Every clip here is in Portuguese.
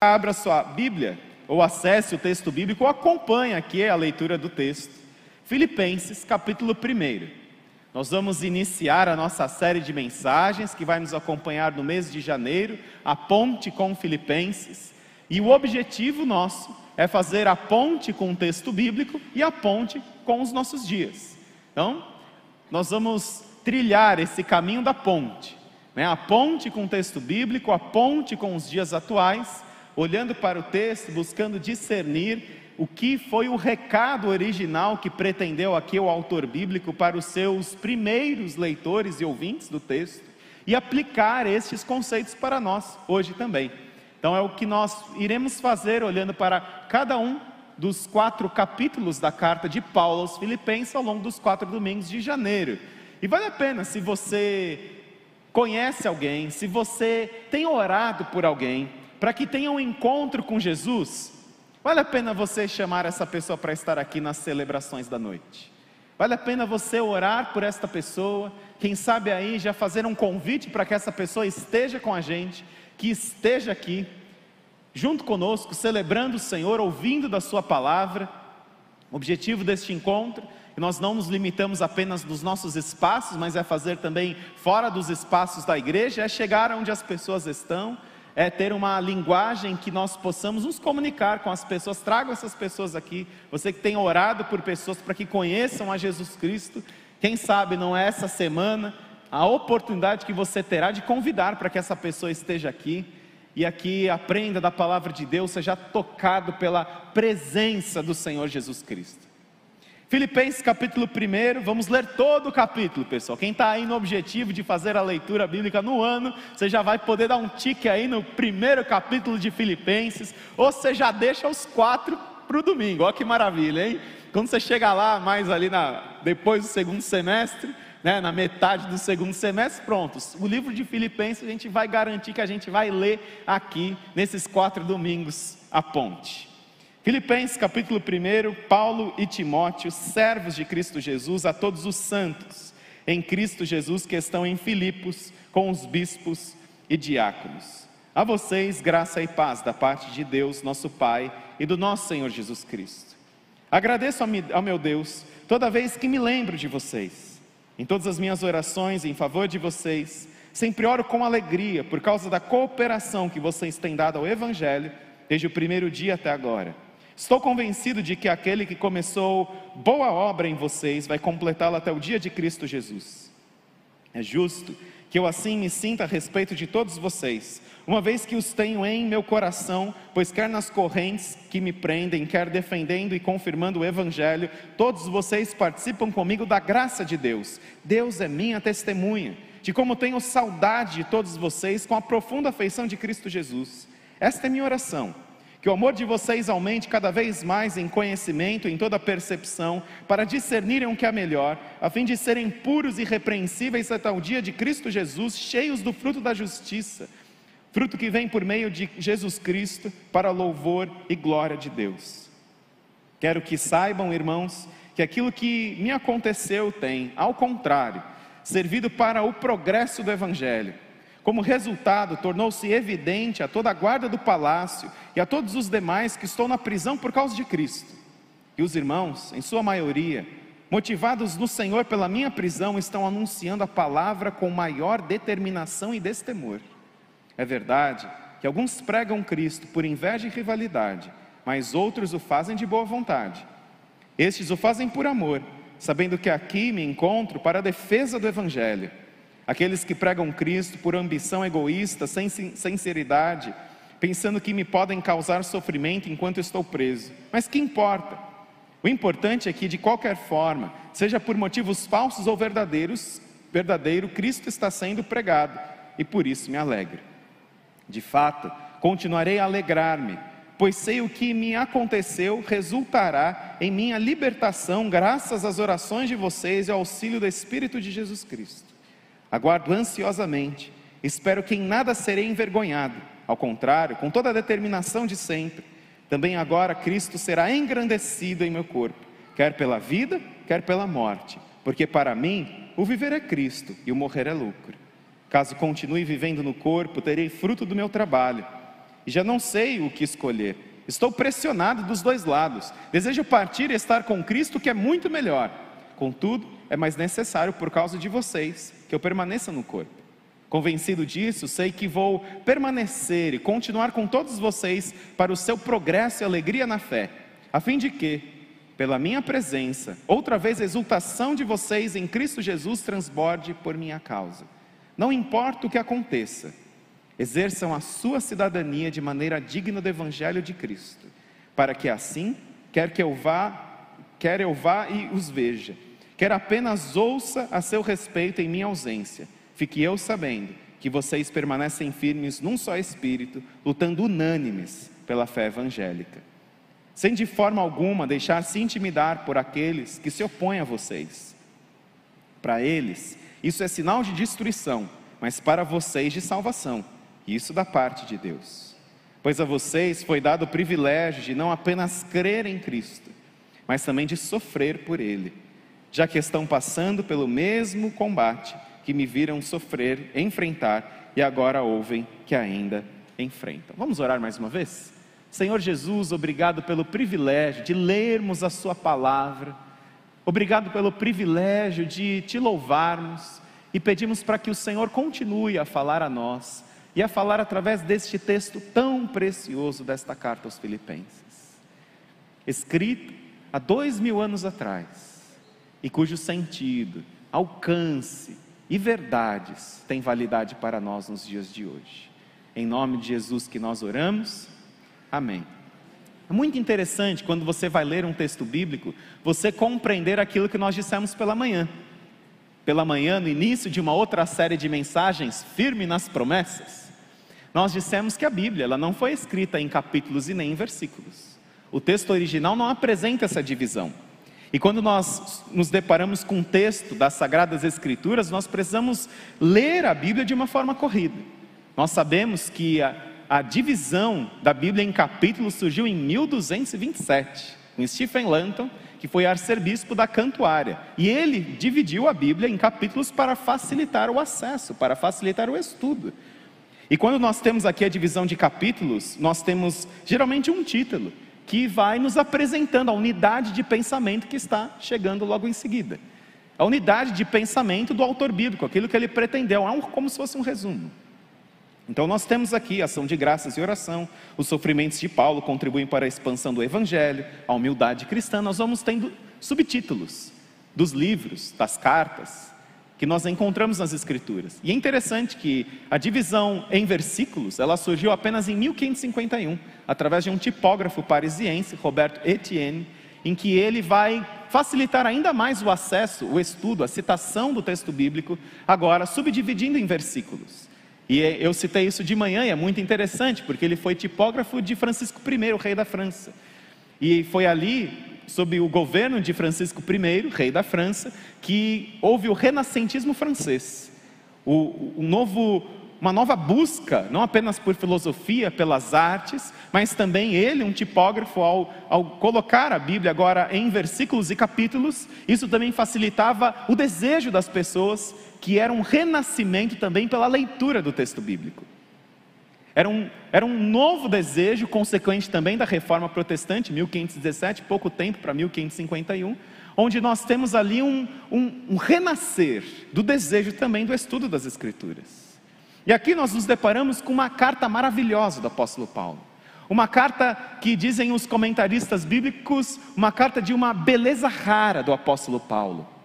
Abra sua Bíblia, ou acesse o texto bíblico, ou acompanhe aqui a leitura do texto. Filipenses, capítulo 1. Nós vamos iniciar a nossa série de mensagens que vai nos acompanhar no mês de janeiro, a ponte com Filipenses. E o objetivo nosso é fazer a ponte com o texto bíblico e a ponte com os nossos dias. Então, nós vamos trilhar esse caminho da ponte, né? a ponte com o texto bíblico, a ponte com os dias atuais olhando para o texto, buscando discernir o que foi o recado original que pretendeu aqui o autor bíblico para os seus primeiros leitores e ouvintes do texto e aplicar estes conceitos para nós hoje também. Então é o que nós iremos fazer olhando para cada um dos quatro capítulos da carta de Paulo aos Filipenses ao longo dos quatro domingos de janeiro. E vale a pena se você conhece alguém, se você tem orado por alguém, para que tenha um encontro com Jesus, vale a pena você chamar essa pessoa para estar aqui nas celebrações da noite. Vale a pena você orar por esta pessoa, quem sabe aí já fazer um convite para que essa pessoa esteja com a gente, que esteja aqui, junto conosco, celebrando o Senhor, ouvindo da Sua palavra. O objetivo deste encontro, que nós não nos limitamos apenas nos nossos espaços, mas é fazer também fora dos espaços da igreja, é chegar onde as pessoas estão, é ter uma linguagem que nós possamos nos comunicar com as pessoas. Trago essas pessoas aqui. Você que tem orado por pessoas para que conheçam a Jesus Cristo. Quem sabe não é essa semana a oportunidade que você terá de convidar para que essa pessoa esteja aqui e aqui aprenda da palavra de Deus, seja tocado pela presença do Senhor Jesus Cristo. Filipenses capítulo 1, vamos ler todo o capítulo, pessoal. Quem está aí no objetivo de fazer a leitura bíblica no ano, você já vai poder dar um tique aí no primeiro capítulo de Filipenses, ou você já deixa os quatro para o domingo. Olha que maravilha, hein? Quando você chega lá, mais ali na, depois do segundo semestre, né, na metade do segundo semestre, prontos. O livro de Filipenses a gente vai garantir que a gente vai ler aqui, nesses quatro domingos, a ponte. Filipenses capítulo 1, Paulo e Timóteo, servos de Cristo Jesus, a todos os santos em Cristo Jesus que estão em Filipos, com os bispos e diáconos. A vocês, graça e paz da parte de Deus, nosso Pai, e do nosso Senhor Jesus Cristo. Agradeço ao meu Deus toda vez que me lembro de vocês. Em todas as minhas orações em favor de vocês, sempre oro com alegria por causa da cooperação que vocês têm dado ao Evangelho desde o primeiro dia até agora Estou convencido de que aquele que começou boa obra em vocês vai completá-la até o dia de Cristo Jesus. É justo que eu assim me sinta a respeito de todos vocês, uma vez que os tenho em meu coração, pois quer nas correntes que me prendem, quer defendendo e confirmando o Evangelho, todos vocês participam comigo da graça de Deus. Deus é minha testemunha, de como tenho saudade de todos vocês com a profunda afeição de Cristo Jesus. Esta é minha oração que o amor de vocês aumente cada vez mais em conhecimento, em toda percepção, para discernirem o que é melhor, a fim de serem puros e repreensíveis até o dia de Cristo Jesus, cheios do fruto da justiça, fruto que vem por meio de Jesus Cristo, para louvor e glória de Deus. Quero que saibam, irmãos, que aquilo que me aconteceu tem, ao contrário, servido para o progresso do Evangelho como resultado, tornou-se evidente a toda a guarda do palácio e a todos os demais que estão na prisão por causa de Cristo. E os irmãos, em sua maioria, motivados no Senhor pela minha prisão, estão anunciando a palavra com maior determinação e destemor. É verdade que alguns pregam Cristo por inveja e rivalidade, mas outros o fazem de boa vontade. Estes o fazem por amor, sabendo que aqui me encontro para a defesa do Evangelho aqueles que pregam Cristo por ambição egoísta, sem sinceridade, pensando que me podem causar sofrimento enquanto estou preso. Mas que importa? O importante é que, de qualquer forma, seja por motivos falsos ou verdadeiros, verdadeiro, Cristo está sendo pregado e por isso me alegro. De fato, continuarei a alegrar-me, pois sei o que me aconteceu resultará em minha libertação, graças às orações de vocês e ao auxílio do Espírito de Jesus Cristo. Aguardo ansiosamente, espero que em nada serei envergonhado, ao contrário, com toda a determinação de sempre. Também agora Cristo será engrandecido em meu corpo, quer pela vida, quer pela morte, porque para mim o viver é Cristo e o morrer é lucro. Caso continue vivendo no corpo, terei fruto do meu trabalho, e já não sei o que escolher. Estou pressionado dos dois lados. Desejo partir e estar com Cristo, que é muito melhor. Contudo, é mais necessário por causa de vocês que eu permaneça no corpo. Convencido disso, sei que vou permanecer e continuar com todos vocês para o seu progresso e alegria na fé, a fim de que, pela minha presença, outra vez a exultação de vocês em Cristo Jesus transborde por minha causa. Não importa o que aconteça, exerçam a sua cidadania de maneira digna do Evangelho de Cristo, para que assim, quer que eu vá, quer eu vá e os veja, quer apenas ouça a seu respeito em minha ausência Fique eu sabendo que vocês permanecem firmes num só espírito, lutando unânimes pela fé evangélica, sem de forma alguma deixar-se intimidar por aqueles que se opõem a vocês. Para eles, isso é sinal de destruição, mas para vocês de salvação, isso da parte de Deus. Pois a vocês foi dado o privilégio de não apenas crer em Cristo, mas também de sofrer por Ele, já que estão passando pelo mesmo combate que me viram sofrer, enfrentar e agora ouvem que ainda enfrentam. Vamos orar mais uma vez? Senhor Jesus, obrigado pelo privilégio de lermos a Sua palavra, obrigado pelo privilégio de te louvarmos e pedimos para que o Senhor continue a falar a nós e a falar através deste texto tão precioso desta carta aos Filipenses, escrito há dois mil anos atrás e cujo sentido, alcance, e verdades têm validade para nós nos dias de hoje. Em nome de Jesus que nós oramos. Amém. É muito interessante quando você vai ler um texto bíblico, você compreender aquilo que nós dissemos pela manhã. Pela manhã, no início de uma outra série de mensagens, firme nas promessas, nós dissemos que a Bíblia ela não foi escrita em capítulos e nem em versículos. O texto original não apresenta essa divisão. E quando nós nos deparamos com um texto das Sagradas Escrituras, nós precisamos ler a Bíblia de uma forma corrida. Nós sabemos que a, a divisão da Bíblia em capítulos surgiu em 1227, com Stephen Lanton, que foi arcebispo da Cantuária. E ele dividiu a Bíblia em capítulos para facilitar o acesso, para facilitar o estudo. E quando nós temos aqui a divisão de capítulos, nós temos geralmente um título que vai nos apresentando a unidade de pensamento que está chegando logo em seguida. A unidade de pensamento do autor bíblico, aquilo que ele pretendeu, é como se fosse um resumo. Então nós temos aqui ação de graças e oração, os sofrimentos de Paulo contribuem para a expansão do evangelho, a humildade cristã, nós vamos tendo subtítulos dos livros, das cartas, que nós encontramos nas escrituras. E é interessante que a divisão em versículos, ela surgiu apenas em 1551, através de um tipógrafo parisiense, Roberto Etienne, em que ele vai facilitar ainda mais o acesso, o estudo, a citação do texto bíblico, agora subdividindo em versículos. E eu citei isso de manhã e é muito interessante, porque ele foi tipógrafo de Francisco I, rei da França. E foi ali sob o governo de Francisco I, rei da França, que houve o renascentismo francês. O, um novo, uma nova busca, não apenas por filosofia, pelas artes, mas também ele, um tipógrafo, ao, ao colocar a Bíblia agora em versículos e capítulos, isso também facilitava o desejo das pessoas, que era um renascimento também pela leitura do texto bíblico. Era um, era um novo desejo, consequente também da reforma protestante, 1517, pouco tempo para 1551, onde nós temos ali um, um, um renascer do desejo também do estudo das Escrituras. E aqui nós nos deparamos com uma carta maravilhosa do apóstolo Paulo. Uma carta que dizem os comentaristas bíblicos, uma carta de uma beleza rara do apóstolo Paulo.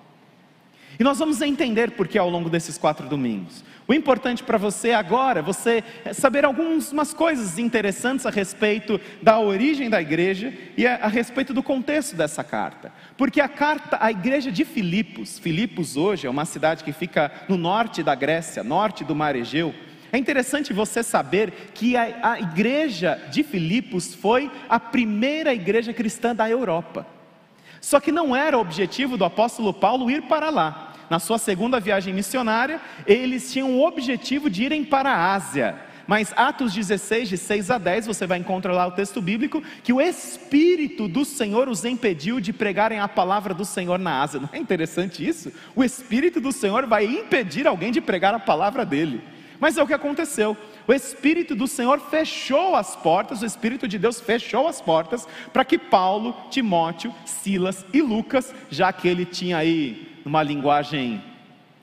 E nós vamos entender por que ao longo desses quatro domingos. O importante para você agora é você saber algumas coisas interessantes a respeito da origem da igreja e a, a, respeito do contexto dessa carta. Porque a carta à igreja de Filipos, Filipos hoje é uma cidade que fica no norte da Grécia, norte do Mar Egeu. É interessante você saber que a, a igreja de Filipos foi a primeira igreja cristã da Europa. Só que não era o objetivo do apóstolo Paulo ir para lá na sua segunda viagem missionária, eles tinham o objetivo de irem para a Ásia. Mas Atos 16, de 6 a 10, você vai encontrar lá o texto bíblico, que o Espírito do Senhor os impediu de pregarem a palavra do Senhor na Ásia. Não é interessante isso? O Espírito do Senhor vai impedir alguém de pregar a palavra dele. Mas é o que aconteceu. O Espírito do Senhor fechou as portas, o Espírito de Deus fechou as portas para que Paulo, Timóteo, Silas e Lucas, já que ele tinha aí, numa linguagem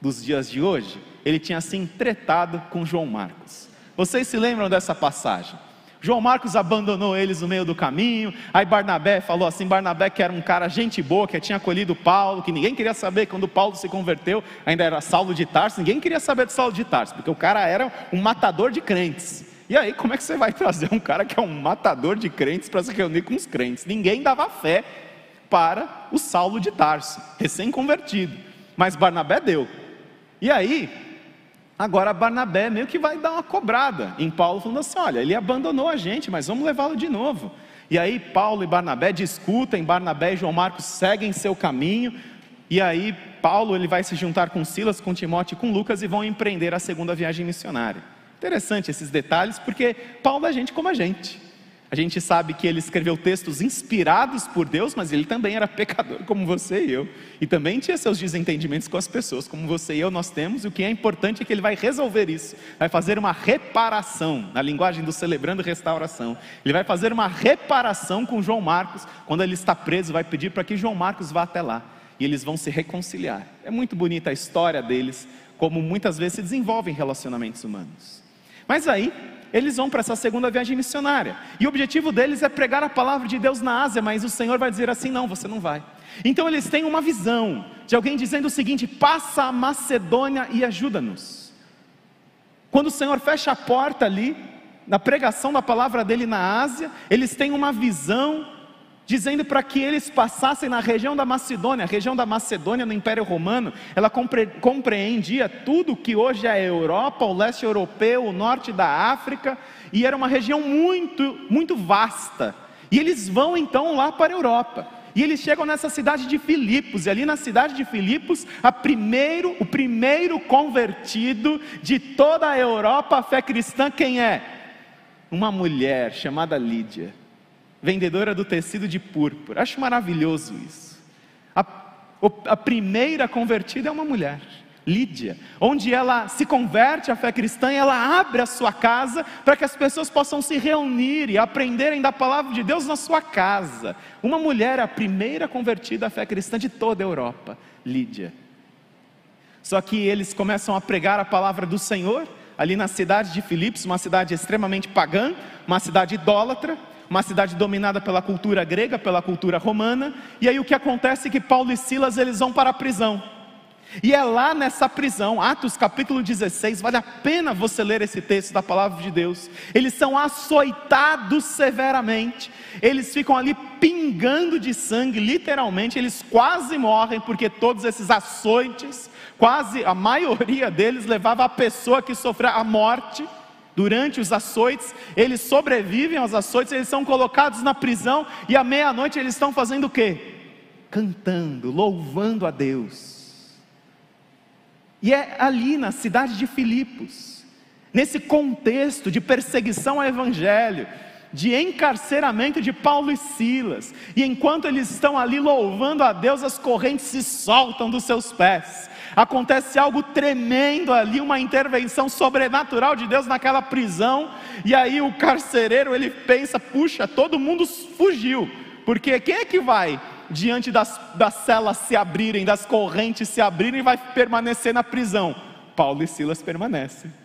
dos dias de hoje, ele tinha se entretado com João Marcos. Vocês se lembram dessa passagem? João Marcos abandonou eles no meio do caminho. Aí Barnabé falou assim: Barnabé, que era um cara gente boa, que tinha acolhido Paulo, que ninguém queria saber quando Paulo se converteu, ainda era Saulo de Tarso, ninguém queria saber de Saulo de Tarso, porque o cara era um matador de crentes. E aí, como é que você vai trazer um cara que é um matador de crentes para se reunir com os crentes? Ninguém dava fé para o Saulo de Tarso, recém-convertido. Mas Barnabé deu. E aí, Agora Barnabé meio que vai dar uma cobrada em Paulo, falando assim: olha, ele abandonou a gente, mas vamos levá-lo de novo. E aí Paulo e Barnabé discutem, Barnabé e João Marcos seguem seu caminho, e aí Paulo ele vai se juntar com Silas, com Timóteo e com Lucas e vão empreender a segunda viagem missionária. Interessante esses detalhes, porque Paulo é gente como a gente. A gente sabe que ele escreveu textos inspirados por Deus, mas ele também era pecador como você e eu. E também tinha seus desentendimentos com as pessoas, como você e eu nós temos. E o que é importante é que ele vai resolver isso. Vai fazer uma reparação, na linguagem do celebrando restauração. Ele vai fazer uma reparação com João Marcos. Quando ele está preso, vai pedir para que João Marcos vá até lá. E eles vão se reconciliar. É muito bonita a história deles, como muitas vezes se desenvolvem relacionamentos humanos. Mas aí, eles vão para essa segunda viagem missionária. E o objetivo deles é pregar a palavra de Deus na Ásia, mas o Senhor vai dizer assim: não, você não vai. Então eles têm uma visão de alguém dizendo o seguinte: passa a Macedônia e ajuda-nos. Quando o Senhor fecha a porta ali, na pregação da palavra dele na Ásia, eles têm uma visão dizendo para que eles passassem na região da Macedônia. A região da Macedônia no Império Romano, ela compre, compreendia tudo que hoje é a Europa, o leste europeu, o norte da África, e era uma região muito, muito vasta. E eles vão então lá para a Europa. E eles chegam nessa cidade de Filipos, e ali na cidade de Filipos, primeiro, o primeiro convertido de toda a Europa à fé cristã, quem é? Uma mulher chamada Lídia vendedora do tecido de púrpura. Acho maravilhoso isso. A, a primeira convertida é uma mulher. Lídia, onde ela se converte à fé cristã e ela abre a sua casa para que as pessoas possam se reunir e aprenderem da palavra de Deus na sua casa. Uma mulher, é a primeira convertida à fé cristã de toda a Europa, Lídia. Só que eles começam a pregar a palavra do Senhor ali na cidade de Filipos, uma cidade extremamente pagã, uma cidade idólatra, uma cidade dominada pela cultura grega, pela cultura romana, e aí o que acontece é que Paulo e Silas eles vão para a prisão. E é lá nessa prisão, Atos capítulo 16, vale a pena você ler esse texto da palavra de Deus. Eles são açoitados severamente, eles ficam ali pingando de sangue, literalmente, eles quase morrem, porque todos esses açoites, quase a maioria deles levava a pessoa que sofreu a morte durante os açoites, eles sobrevivem aos açoites, eles são colocados na prisão e à meia-noite eles estão fazendo o quê? Cantando, louvando a Deus. E é ali na cidade de Filipos, nesse contexto de perseguição ao evangelho, de encarceramento de Paulo e Silas, e enquanto eles estão ali louvando a Deus, as correntes se soltam dos seus pés acontece algo tremendo ali, uma intervenção sobrenatural de Deus naquela prisão, e aí o carcereiro ele pensa: puxa, todo mundo fugiu, porque quem é que vai diante das, das celas se abrirem, das correntes se abrirem e vai permanecer na prisão? Paulo e Silas permanecem.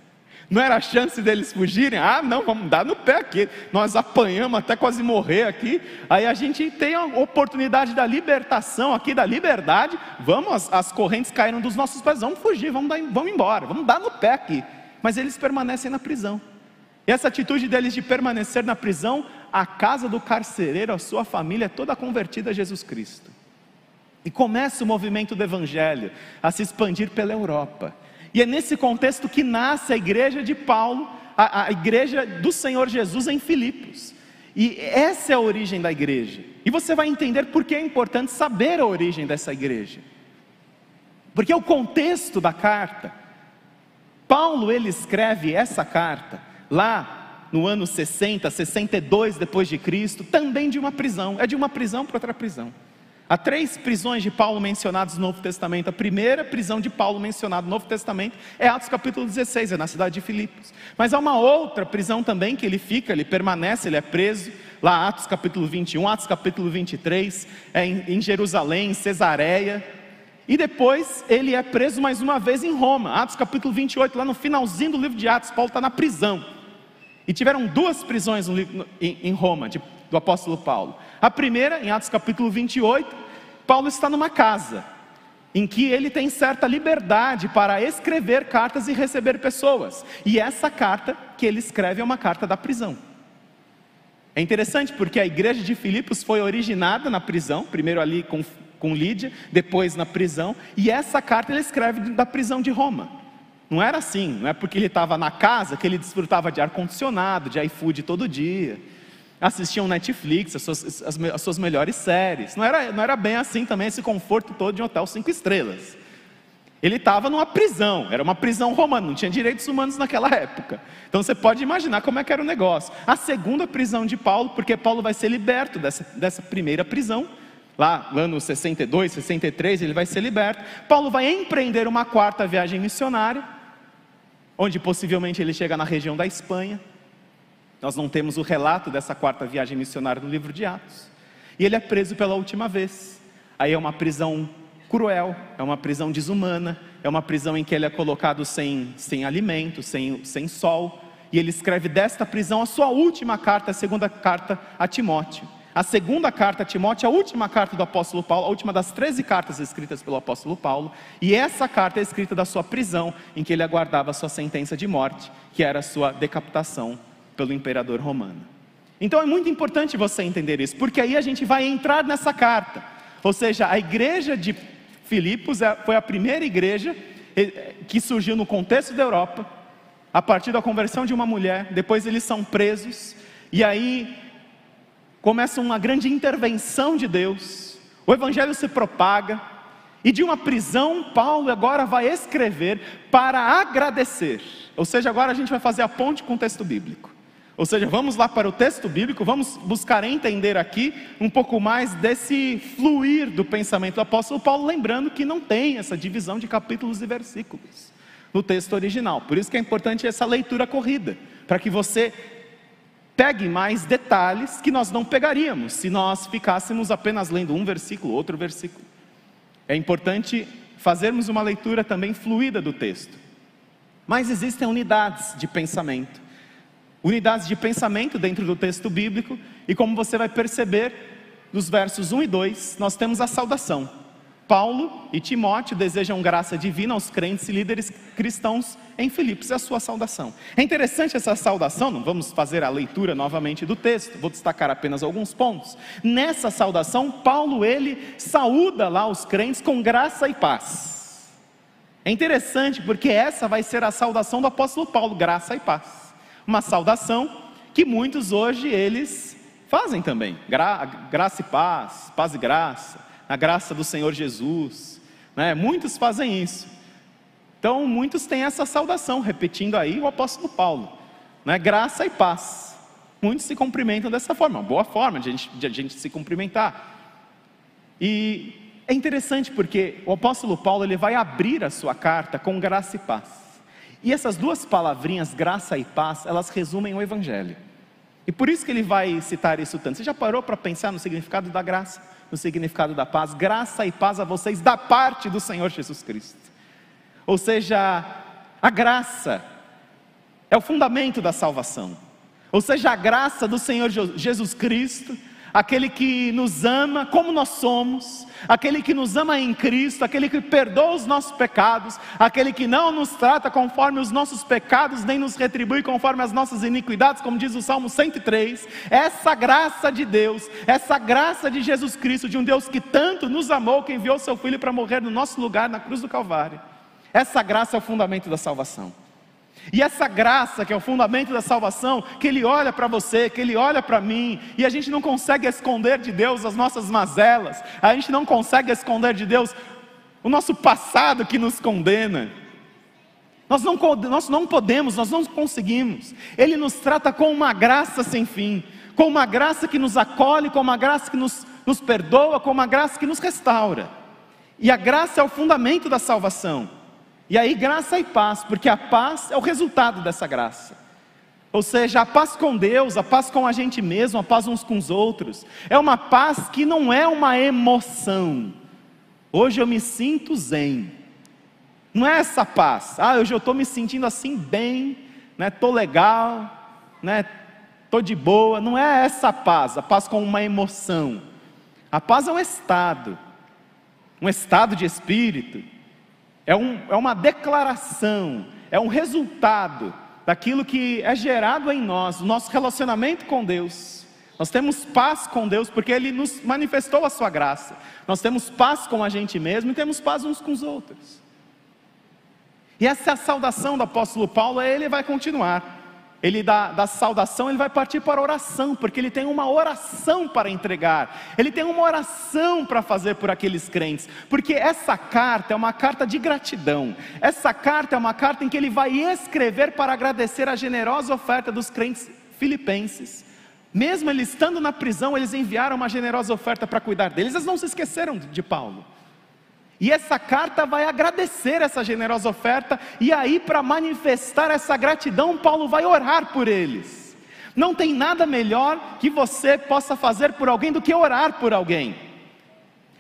Não era a chance deles fugirem? Ah, não, vamos dar no pé aqui. Nós apanhamos até quase morrer aqui. Aí a gente tem a oportunidade da libertação aqui, da liberdade. Vamos, as, as correntes caíram dos nossos pés, vamos fugir, vamos, dar, vamos embora, vamos dar no pé aqui. Mas eles permanecem na prisão. E essa atitude deles de permanecer na prisão, a casa do carcereiro, a sua família é toda convertida a Jesus Cristo. E começa o movimento do Evangelho a se expandir pela Europa. E é nesse contexto que nasce a igreja de Paulo, a, a igreja do Senhor Jesus em Filipos. E essa é a origem da igreja. E você vai entender por que é importante saber a origem dessa igreja. Porque é o contexto da carta. Paulo ele escreve essa carta lá no ano 60, 62 depois de Cristo, também de uma prisão, é de uma prisão para outra prisão. Há três prisões de Paulo mencionadas no Novo Testamento. A primeira prisão de Paulo mencionada no Novo Testamento é Atos capítulo 16, é na cidade de Filipos. Mas há uma outra prisão também que ele fica, ele permanece, ele é preso, lá Atos capítulo 21, Atos capítulo 23, é em, em Jerusalém, em Cesareia. E depois ele é preso mais uma vez em Roma, Atos capítulo 28, lá no finalzinho do livro de Atos, Paulo está na prisão. E tiveram duas prisões em Roma, do apóstolo Paulo. A primeira, em Atos capítulo 28, Paulo está numa casa, em que ele tem certa liberdade para escrever cartas e receber pessoas. E essa carta que ele escreve é uma carta da prisão. É interessante porque a igreja de Filipos foi originada na prisão, primeiro ali com, com Lídia, depois na prisão, e essa carta ele escreve da prisão de Roma. Não era assim, não é porque ele estava na casa que ele desfrutava de ar-condicionado, de iFood todo dia, assistiam Netflix, as suas, as, as suas melhores séries. Não era, não era bem assim também esse conforto todo de um hotel cinco estrelas. Ele estava numa prisão, era uma prisão romana, não tinha direitos humanos naquela época. Então você pode imaginar como é que era o negócio. A segunda prisão de Paulo, porque Paulo vai ser liberto dessa, dessa primeira prisão, lá ano 62, 63, ele vai ser liberto. Paulo vai empreender uma quarta viagem missionária, onde possivelmente ele chega na região da Espanha. Nós não temos o relato dessa quarta viagem missionária no livro de Atos. E ele é preso pela última vez. Aí é uma prisão cruel, é uma prisão desumana, é uma prisão em que ele é colocado sem, sem alimento, sem, sem sol. E ele escreve desta prisão a sua última carta, a segunda carta a Timóteo. A segunda carta a Timóteo, a última carta do apóstolo Paulo, a última das 13 cartas escritas pelo apóstolo Paulo, e essa carta é escrita da sua prisão, em que ele aguardava a sua sentença de morte, que era a sua decapitação pelo imperador romano. Então é muito importante você entender isso, porque aí a gente vai entrar nessa carta. Ou seja, a igreja de Filipos é, foi a primeira igreja eh, que surgiu no contexto da Europa, a partir da conversão de uma mulher, depois eles são presos, e aí começa uma grande intervenção de Deus, o evangelho se propaga, e de uma prisão, Paulo agora vai escrever para agradecer, ou seja, agora a gente vai fazer a ponte com o texto bíblico. Ou seja, vamos lá para o texto bíblico, vamos buscar entender aqui um pouco mais desse fluir do pensamento do apóstolo Paulo, lembrando que não tem essa divisão de capítulos e versículos no texto original. Por isso que é importante essa leitura corrida, para que você pegue mais detalhes que nós não pegaríamos se nós ficássemos apenas lendo um versículo, outro versículo. É importante fazermos uma leitura também fluida do texto. Mas existem unidades de pensamento unidades de pensamento dentro do texto bíblico, e como você vai perceber, nos versos 1 e 2, nós temos a saudação. Paulo e Timóteo desejam graça divina aos crentes e líderes cristãos em Filipos, é a sua saudação. É interessante essa saudação, não vamos fazer a leitura novamente do texto, vou destacar apenas alguns pontos. Nessa saudação, Paulo ele saúda lá os crentes com graça e paz. É interessante porque essa vai ser a saudação do apóstolo Paulo, graça e paz uma saudação que muitos hoje eles fazem também. Gra graça e paz, paz e graça, a graça do Senhor Jesus. Né? Muitos fazem isso. Então, muitos têm essa saudação, repetindo aí o apóstolo Paulo: né? graça e paz. Muitos se cumprimentam dessa forma, uma boa forma de a, gente, de a gente se cumprimentar. E é interessante porque o apóstolo Paulo ele vai abrir a sua carta com graça e paz. E essas duas palavrinhas, graça e paz, elas resumem o Evangelho. E por isso que ele vai citar isso tanto. Você já parou para pensar no significado da graça, no significado da paz? Graça e paz a vocês da parte do Senhor Jesus Cristo. Ou seja, a graça é o fundamento da salvação. Ou seja, a graça do Senhor Jesus Cristo aquele que nos ama como nós somos, aquele que nos ama em Cristo, aquele que perdoa os nossos pecados, aquele que não nos trata conforme os nossos pecados, nem nos retribui conforme as nossas iniquidades, como diz o Salmo 103. Essa graça de Deus, essa graça de Jesus Cristo, de um Deus que tanto nos amou, que enviou seu Filho para morrer no nosso lugar na cruz do Calvário. Essa graça é o fundamento da salvação. E essa graça, que é o fundamento da salvação, que Ele olha para você, que Ele olha para mim, e a gente não consegue esconder de Deus as nossas mazelas, a gente não consegue esconder de Deus o nosso passado que nos condena. Nós não, nós não podemos, nós não conseguimos. Ele nos trata com uma graça sem fim, com uma graça que nos acolhe, com uma graça que nos nos perdoa com uma graça que nos restaura. E a graça é o fundamento da salvação. E aí, graça e paz, porque a paz é o resultado dessa graça. Ou seja, a paz com Deus, a paz com a gente mesmo, a paz uns com os outros, é uma paz que não é uma emoção. Hoje eu me sinto zen. Não é essa paz. Ah, hoje eu estou me sentindo assim bem, né? Tô legal, né? Tô de boa. Não é essa paz, a paz com uma emoção. A paz é um estado, um estado de espírito. É, um, é uma declaração, é um resultado daquilo que é gerado em nós, o nosso relacionamento com Deus. Nós temos paz com Deus porque Ele nos manifestou a Sua graça. Nós temos paz com a gente mesmo e temos paz uns com os outros. E essa é a saudação do apóstolo Paulo, ele vai continuar. Ele dá da saudação, ele vai partir para a oração, porque ele tem uma oração para entregar, ele tem uma oração para fazer por aqueles crentes, porque essa carta é uma carta de gratidão, essa carta é uma carta em que ele vai escrever para agradecer a generosa oferta dos crentes filipenses. Mesmo ele estando na prisão, eles enviaram uma generosa oferta para cuidar deles, eles não se esqueceram de Paulo. E essa carta vai agradecer essa generosa oferta, e aí, para manifestar essa gratidão, Paulo vai orar por eles. Não tem nada melhor que você possa fazer por alguém do que orar por alguém.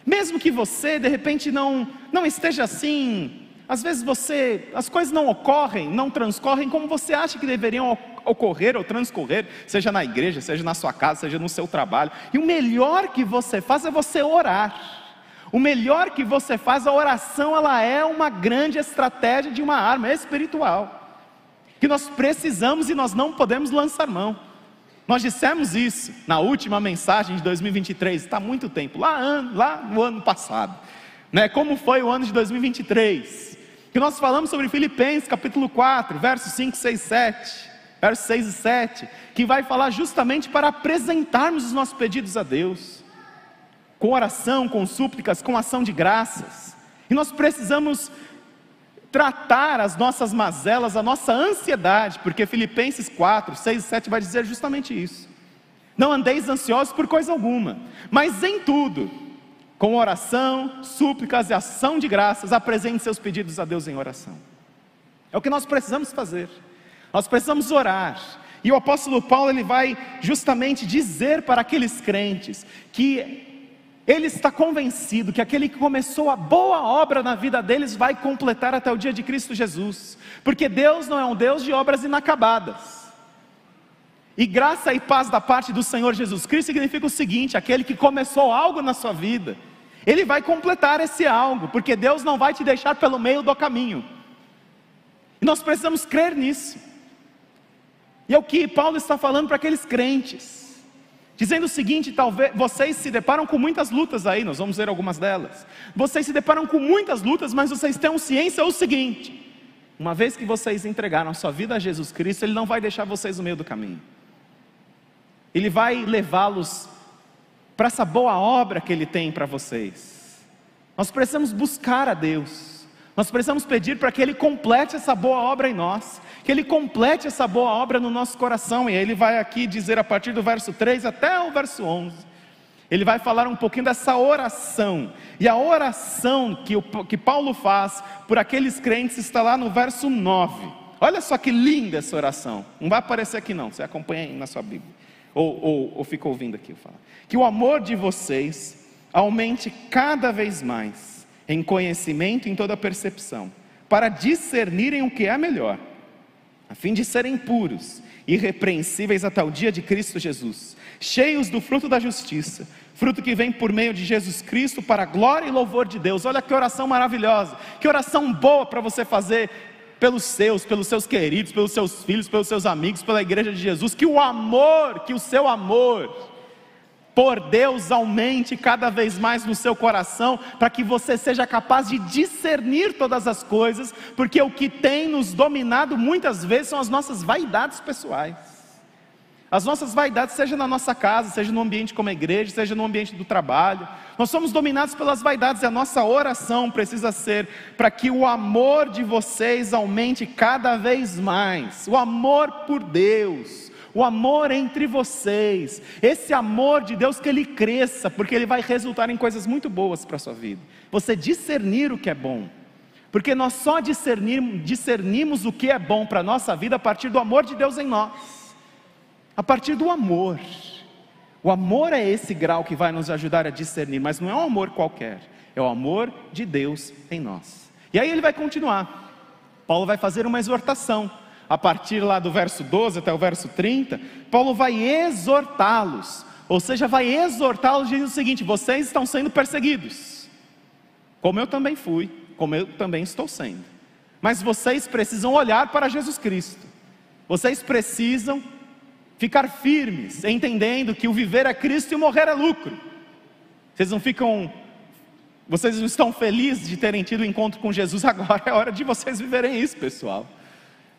Mesmo que você, de repente, não, não esteja assim, às vezes você, as coisas não ocorrem, não transcorrem como você acha que deveriam ocorrer ou transcorrer, seja na igreja, seja na sua casa, seja no seu trabalho. E o melhor que você faz é você orar. O melhor que você faz, a oração, ela é uma grande estratégia de uma arma espiritual, que nós precisamos e nós não podemos lançar mão. Nós dissemos isso na última mensagem de 2023, está muito tempo, lá, lá no ano passado, né? Como foi o ano de 2023? Que nós falamos sobre Filipenses capítulo 4, versos 5, 6, 7, versos 6 e 7, que vai falar justamente para apresentarmos os nossos pedidos a Deus com oração, com súplicas, com ação de graças. E nós precisamos tratar as nossas mazelas, a nossa ansiedade, porque Filipenses 4, 6 e 7 vai dizer justamente isso. Não andeis ansiosos por coisa alguma, mas em tudo, com oração, súplicas e ação de graças, apresente seus pedidos a Deus em oração. É o que nós precisamos fazer. Nós precisamos orar. E o apóstolo Paulo ele vai justamente dizer para aqueles crentes que ele está convencido que aquele que começou a boa obra na vida deles vai completar até o dia de Cristo Jesus, porque Deus não é um Deus de obras inacabadas. E graça e paz da parte do Senhor Jesus Cristo significa o seguinte: aquele que começou algo na sua vida, ele vai completar esse algo, porque Deus não vai te deixar pelo meio do caminho. E nós precisamos crer nisso. E é o que Paulo está falando para aqueles crentes dizendo o seguinte: talvez vocês se deparam com muitas lutas aí, nós vamos ver algumas delas. Vocês se deparam com muitas lutas, mas vocês tenham ciência o seguinte: uma vez que vocês entregaram a sua vida a Jesus Cristo, Ele não vai deixar vocês no meio do caminho. Ele vai levá-los para essa boa obra que Ele tem para vocês. Nós precisamos buscar a Deus. Nós precisamos pedir para que Ele complete essa boa obra em nós, que Ele complete essa boa obra no nosso coração, e Ele vai aqui dizer a partir do verso 3 até o verso 11. Ele vai falar um pouquinho dessa oração, e a oração que, o, que Paulo faz por aqueles crentes está lá no verso 9. Olha só que linda essa oração, não vai aparecer aqui não, você acompanha aí na sua Bíblia, ou, ou, ou fica ouvindo aqui eu falo. Que o amor de vocês aumente cada vez mais em conhecimento e em toda percepção, para discernirem o que é melhor, a fim de serem puros, irrepreensíveis até o dia de Cristo Jesus, cheios do fruto da justiça, fruto que vem por meio de Jesus Cristo para a glória e louvor de Deus. Olha que oração maravilhosa, que oração boa para você fazer pelos seus, pelos seus queridos, pelos seus filhos, pelos seus amigos, pela igreja de Jesus, que o amor, que o seu amor por Deus aumente cada vez mais no seu coração, para que você seja capaz de discernir todas as coisas, porque o que tem nos dominado muitas vezes são as nossas vaidades pessoais. As nossas vaidades, seja na nossa casa, seja no ambiente como a igreja, seja no ambiente do trabalho, nós somos dominados pelas vaidades e a nossa oração precisa ser para que o amor de vocês aumente cada vez mais, o amor por Deus, o amor entre vocês, esse amor de Deus que ele cresça, porque ele vai resultar em coisas muito boas para a sua vida. Você discernir o que é bom, porque nós só discernimos, discernimos o que é bom para a nossa vida a partir do amor de Deus em nós, a partir do amor. O amor é esse grau que vai nos ajudar a discernir, mas não é um amor qualquer, é o amor de Deus em nós. E aí ele vai continuar. Paulo vai fazer uma exortação a partir lá do verso 12 até o verso 30, Paulo vai exortá-los, ou seja, vai exortá-los dizendo o seguinte: vocês estão sendo perseguidos, como eu também fui, como eu também estou sendo, mas vocês precisam olhar para Jesus Cristo, vocês precisam ficar firmes, entendendo que o viver é Cristo e o morrer é lucro. Vocês não ficam, vocês não estão felizes de terem tido o um encontro com Jesus agora, é hora de vocês viverem isso, pessoal.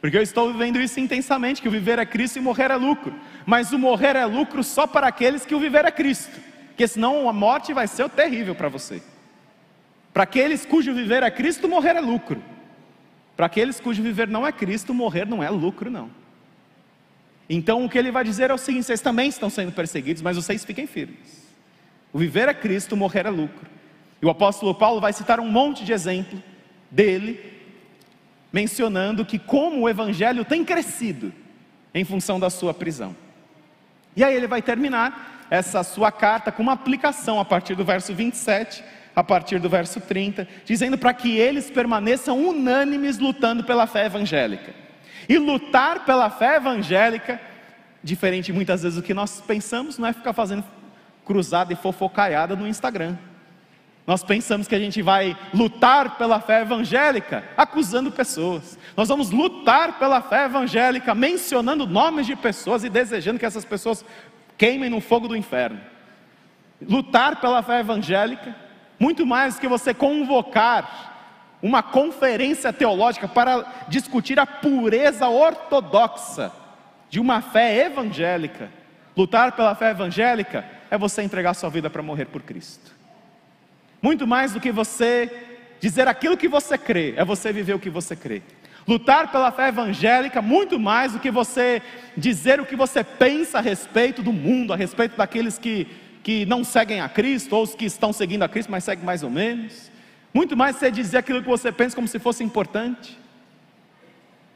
Porque eu estou vivendo isso intensamente, que o viver é Cristo e morrer é lucro. Mas o morrer é lucro só para aqueles que o viver é Cristo. Porque senão a morte vai ser terrível para você. Para aqueles cujo viver é Cristo, morrer é lucro. Para aqueles cujo viver não é Cristo, morrer não é lucro, não. Então o que ele vai dizer é o seguinte: vocês também estão sendo perseguidos, mas vocês fiquem firmes. O viver é Cristo, morrer é lucro. E o apóstolo Paulo vai citar um monte de exemplo dele mencionando que como o evangelho tem crescido em função da sua prisão. E aí ele vai terminar essa sua carta com uma aplicação a partir do verso 27, a partir do verso 30, dizendo para que eles permaneçam unânimes lutando pela fé evangélica. E lutar pela fé evangélica, diferente muitas vezes do que nós pensamos, não é ficar fazendo cruzada e fofocaiada no Instagram. Nós pensamos que a gente vai lutar pela fé evangélica acusando pessoas. Nós vamos lutar pela fé evangélica mencionando nomes de pessoas e desejando que essas pessoas queimem no fogo do inferno. Lutar pela fé evangélica, muito mais que você convocar uma conferência teológica para discutir a pureza ortodoxa de uma fé evangélica. Lutar pela fé evangélica é você entregar sua vida para morrer por Cristo. Muito mais do que você dizer aquilo que você crê, é você viver o que você crê. Lutar pela fé evangélica, muito mais do que você dizer o que você pensa a respeito do mundo, a respeito daqueles que, que não seguem a Cristo, ou os que estão seguindo a Cristo, mas seguem mais ou menos. Muito mais você dizer aquilo que você pensa como se fosse importante.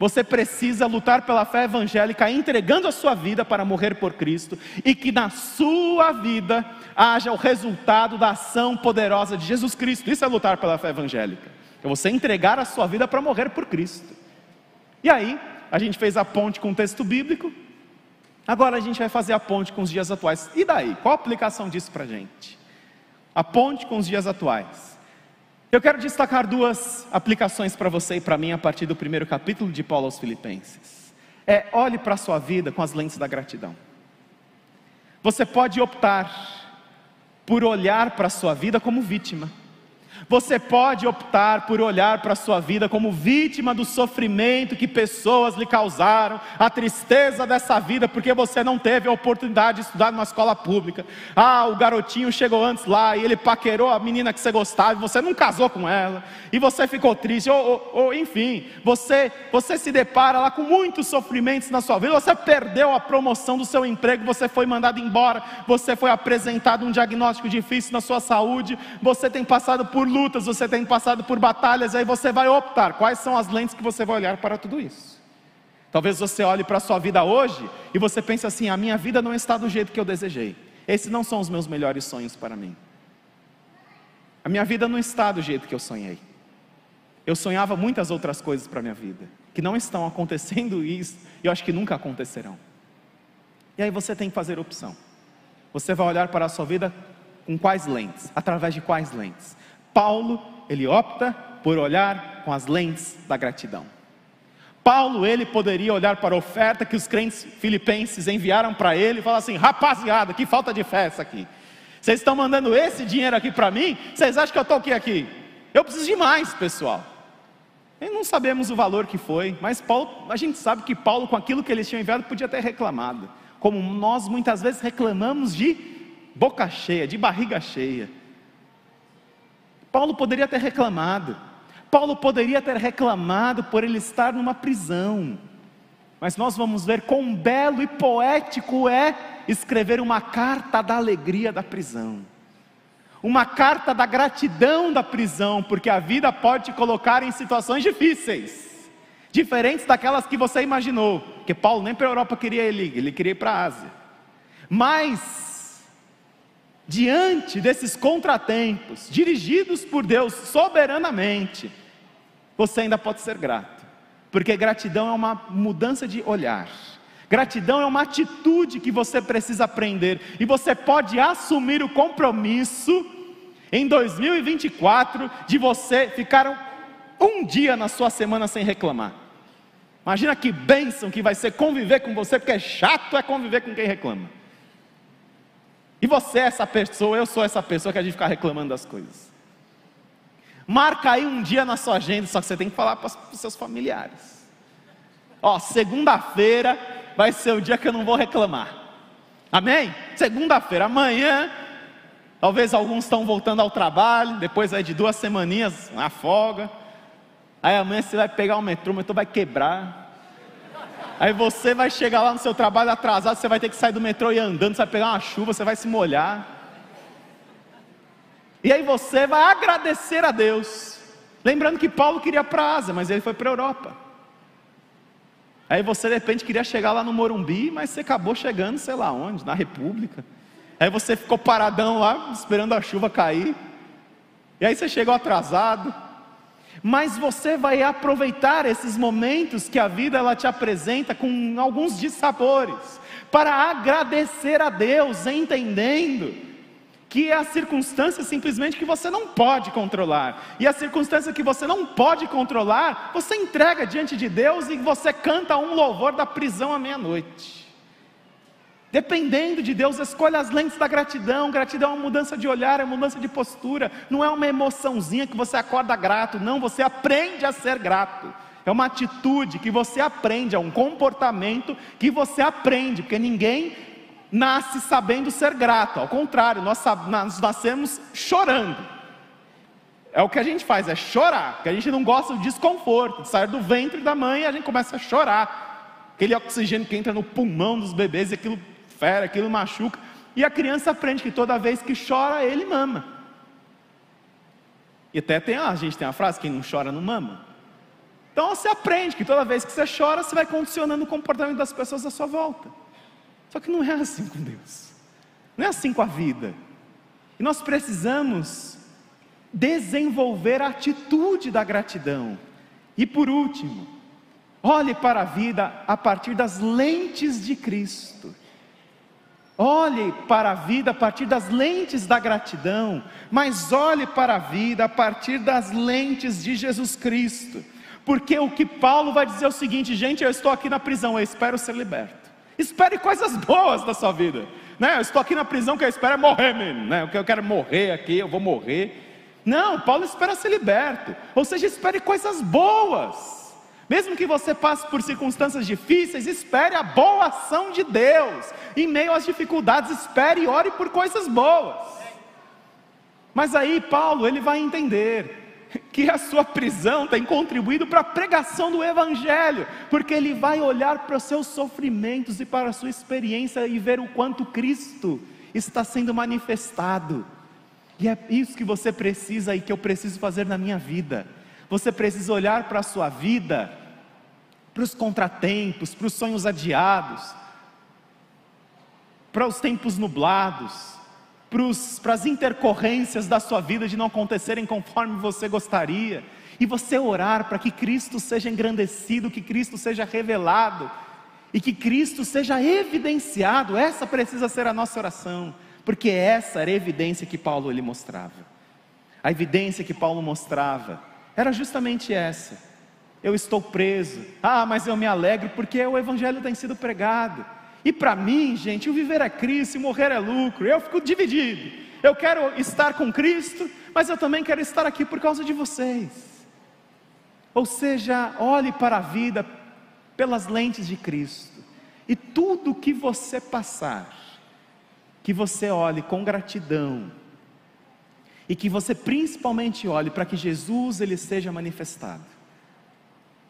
Você precisa lutar pela fé evangélica, entregando a sua vida para morrer por Cristo, e que na sua vida haja o resultado da ação poderosa de Jesus Cristo. Isso é lutar pela fé evangélica. É você entregar a sua vida para morrer por Cristo. E aí, a gente fez a ponte com o texto bíblico, agora a gente vai fazer a ponte com os dias atuais. E daí? Qual a aplicação disso para a gente? A ponte com os dias atuais. Eu quero destacar duas aplicações para você e para mim a partir do primeiro capítulo de Paulo aos Filipenses. É olhe para a sua vida com as lentes da gratidão. Você pode optar por olhar para a sua vida como vítima. Você pode optar por olhar para a sua vida como vítima do sofrimento que pessoas lhe causaram, a tristeza dessa vida, porque você não teve a oportunidade de estudar numa escola pública. Ah, o garotinho chegou antes lá e ele paquerou a menina que você gostava e você não casou com ela, e você ficou triste, ou, ou, ou enfim, você, você se depara lá com muitos sofrimentos na sua vida, você perdeu a promoção do seu emprego, você foi mandado embora, você foi apresentado um diagnóstico difícil na sua saúde, você tem passado por lutas, você tem passado por batalhas, aí você vai optar quais são as lentes que você vai olhar para tudo isso. Talvez você olhe para a sua vida hoje e você pense assim: a minha vida não está do jeito que eu desejei. Esses não são os meus melhores sonhos para mim. A minha vida não está do jeito que eu sonhei. Eu sonhava muitas outras coisas para a minha vida, que não estão acontecendo e eu acho que nunca acontecerão. E aí você tem que fazer opção. Você vai olhar para a sua vida com quais lentes? Através de quais lentes? Paulo, ele opta por olhar com as lentes da gratidão. Paulo, ele poderia olhar para a oferta que os crentes filipenses enviaram para ele e falar assim: rapaziada, que falta de fé essa aqui. Vocês estão mandando esse dinheiro aqui para mim? Vocês acham que eu estou aqui aqui? Eu preciso de mais, pessoal. E não sabemos o valor que foi, mas Paulo, a gente sabe que Paulo, com aquilo que eles tinham enviado, podia ter reclamado. Como nós muitas vezes reclamamos de boca cheia, de barriga cheia. Paulo poderia ter reclamado. Paulo poderia ter reclamado por ele estar numa prisão. Mas nós vamos ver quão belo e poético é escrever uma carta da alegria da prisão. Uma carta da gratidão da prisão, porque a vida pode te colocar em situações difíceis, diferentes daquelas que você imaginou. Porque Paulo nem para a Europa queria ir, ele queria ir para a Ásia. Mas, diante desses contratempos, dirigidos por Deus soberanamente, você ainda pode ser grato, porque gratidão é uma mudança de olhar. Gratidão é uma atitude que você precisa aprender, e você pode assumir o compromisso em 2024 de você ficar um dia na sua semana sem reclamar. Imagina que bênção que vai ser conviver com você, porque é chato é conviver com quem reclama. E você é essa pessoa, eu sou essa pessoa que a gente fica reclamando das coisas. Marca aí um dia na sua agenda, só que você tem que falar para os seus familiares. Ó, segunda-feira vai ser o dia que eu não vou reclamar. Amém? Segunda-feira, amanhã, talvez alguns estão voltando ao trabalho, depois aí de duas semaninhas, uma folga. Aí amanhã você vai pegar o metrô, o metrô vai quebrar. Aí você vai chegar lá no seu trabalho atrasado, você vai ter que sair do metrô e andando, você vai pegar uma chuva, você vai se molhar. E aí você vai agradecer a Deus. Lembrando que Paulo queria para a Ásia, mas ele foi para a Europa. Aí você de repente queria chegar lá no Morumbi, mas você acabou chegando, sei lá onde, na República. Aí você ficou paradão lá, esperando a chuva cair. E aí você chegou atrasado. Mas você vai aproveitar esses momentos que a vida ela te apresenta com alguns dissabores, para agradecer a Deus, entendendo que é a circunstância simplesmente que você não pode controlar. E a circunstância que você não pode controlar, você entrega diante de Deus e você canta um louvor da prisão à meia-noite. Dependendo de Deus, escolha as lentes da gratidão. Gratidão é uma mudança de olhar, é uma mudança de postura. Não é uma emoçãozinha que você acorda grato, não, você aprende a ser grato. É uma atitude que você aprende, é um comportamento que você aprende, porque ninguém nasce sabendo ser grato, ao contrário, nós, nós nascemos chorando. É o que a gente faz, é chorar, porque a gente não gosta do desconforto, de sair do ventre da mãe e a gente começa a chorar. Aquele oxigênio que entra no pulmão dos bebês e aquilo fere, aquilo machuca. E a criança aprende que toda vez que chora, ele mama. E até tem, a gente tem a frase: quem não chora não mama. Então você aprende que toda vez que você chora, você vai condicionando o comportamento das pessoas à sua volta. Só que não é assim com Deus, não é assim com a vida. E nós precisamos desenvolver a atitude da gratidão. E por último, olhe para a vida a partir das lentes de Cristo. Olhe para a vida a partir das lentes da gratidão, mas olhe para a vida a partir das lentes de Jesus Cristo. Porque o que Paulo vai dizer é o seguinte, gente, eu estou aqui na prisão, eu espero ser liberto. Espere coisas boas da sua vida. Né? Eu estou aqui na prisão, que eu espero é morrer mesmo. Né? Eu quero morrer aqui, eu vou morrer. Não, Paulo espera ser liberto. Ou seja, espere coisas boas. Mesmo que você passe por circunstâncias difíceis, espere a boa ação de Deus. Em meio às dificuldades, espere e ore por coisas boas. Mas aí Paulo, ele vai entender que a sua prisão tem contribuído para a pregação do Evangelho, porque ele vai olhar para os seus sofrimentos e para a sua experiência e ver o quanto Cristo está sendo manifestado. E é isso que você precisa e que eu preciso fazer na minha vida. Você precisa olhar para a sua vida, para os contratempos, para os sonhos adiados, para os tempos nublados, para as intercorrências da sua vida de não acontecerem conforme você gostaria, e você orar para que Cristo seja engrandecido, que Cristo seja revelado, e que Cristo seja evidenciado, essa precisa ser a nossa oração, porque essa era a evidência que Paulo ele mostrava. A evidência que Paulo mostrava era justamente essa. Eu estou preso. Ah, mas eu me alegro porque o evangelho tem sido pregado. E para mim, gente, o viver é Cristo e morrer é lucro. Eu fico dividido. Eu quero estar com Cristo, mas eu também quero estar aqui por causa de vocês. Ou seja, olhe para a vida pelas lentes de Cristo. E tudo que você passar, que você olhe com gratidão. E que você principalmente olhe para que Jesus ele seja manifestado.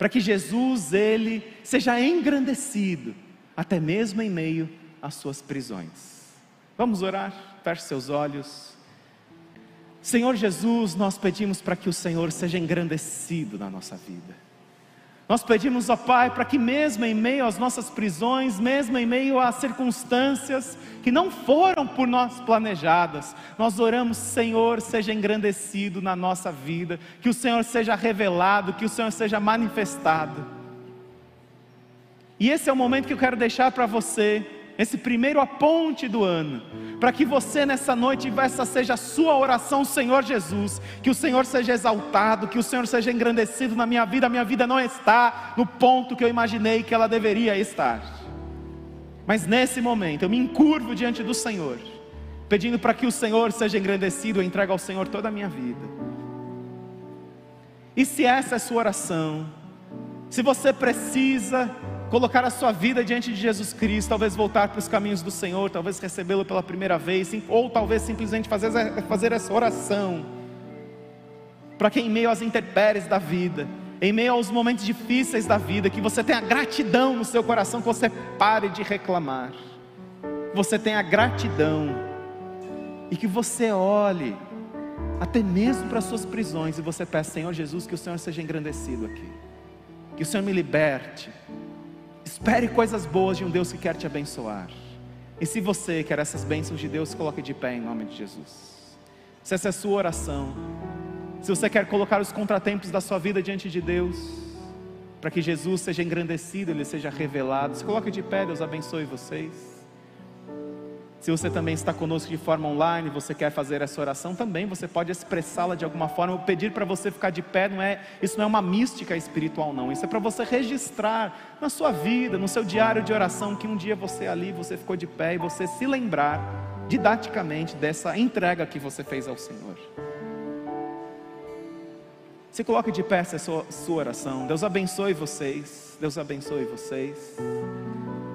Para que Jesus ele seja engrandecido até mesmo em meio às suas prisões. Vamos orar? Feche seus olhos. Senhor Jesus, nós pedimos para que o Senhor seja engrandecido na nossa vida. Nós pedimos, ó Pai, para que mesmo em meio às nossas prisões, mesmo em meio às circunstâncias que não foram por nós planejadas, nós oramos, Senhor, seja engrandecido na nossa vida, que o Senhor seja revelado, que o Senhor seja manifestado. E esse é o momento que eu quero deixar para você esse primeiro aponte do ano, para que você nessa noite, essa seja a sua oração, Senhor Jesus, que o Senhor seja exaltado, que o Senhor seja engrandecido na minha vida, a minha vida não está no ponto que eu imaginei que ela deveria estar. Mas nesse momento eu me encurvo diante do Senhor, pedindo para que o Senhor seja engrandecido, eu entrego ao Senhor toda a minha vida. E se essa é a sua oração, se você precisa colocar a sua vida diante de Jesus Cristo, talvez voltar para os caminhos do Senhor, talvez recebê-lo pela primeira vez, ou talvez simplesmente fazer, fazer essa oração, para que em meio às intempéries da vida, em meio aos momentos difíceis da vida, que você tenha gratidão no seu coração, que você pare de reclamar, que você tenha gratidão, e que você olhe até mesmo para as suas prisões, e você peça, Senhor Jesus, que o Senhor seja engrandecido aqui, que o Senhor me liberte, Espere coisas boas de um Deus que quer te abençoar. E se você quer essas bênçãos de Deus, coloque de pé em nome de Jesus. Se essa é a sua oração, se você quer colocar os contratempos da sua vida diante de Deus, para que Jesus seja engrandecido, Ele seja revelado, se coloque de pé, Deus abençoe vocês. Se você também está conosco de forma online, você quer fazer essa oração, também você pode expressá-la de alguma forma. Eu pedir para você ficar de pé, não é, isso não é uma mística espiritual, não. Isso é para você registrar na sua vida, no seu diário de oração, que um dia você ali, você ficou de pé e você se lembrar didaticamente dessa entrega que você fez ao Senhor. Se coloque de pé essa sua, sua oração. Deus abençoe vocês. Deus abençoe vocês.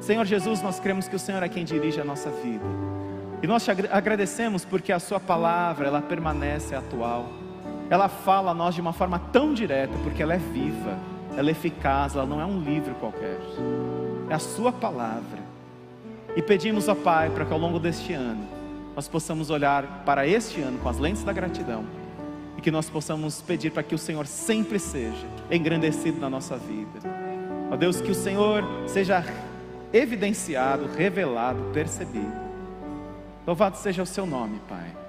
Senhor Jesus, nós cremos que o Senhor é quem dirige a nossa vida. E nós te agradecemos porque a Sua palavra, ela permanece atual. Ela fala a nós de uma forma tão direta, porque ela é viva, ela é eficaz, ela não é um livro qualquer. É a Sua palavra. E pedimos, ó Pai, para que ao longo deste ano, nós possamos olhar para este ano com as lentes da gratidão e que nós possamos pedir para que o Senhor sempre seja engrandecido na nossa vida. Ó Deus, que o Senhor seja evidenciado, revelado, percebido. Louvado seja o seu nome, Pai.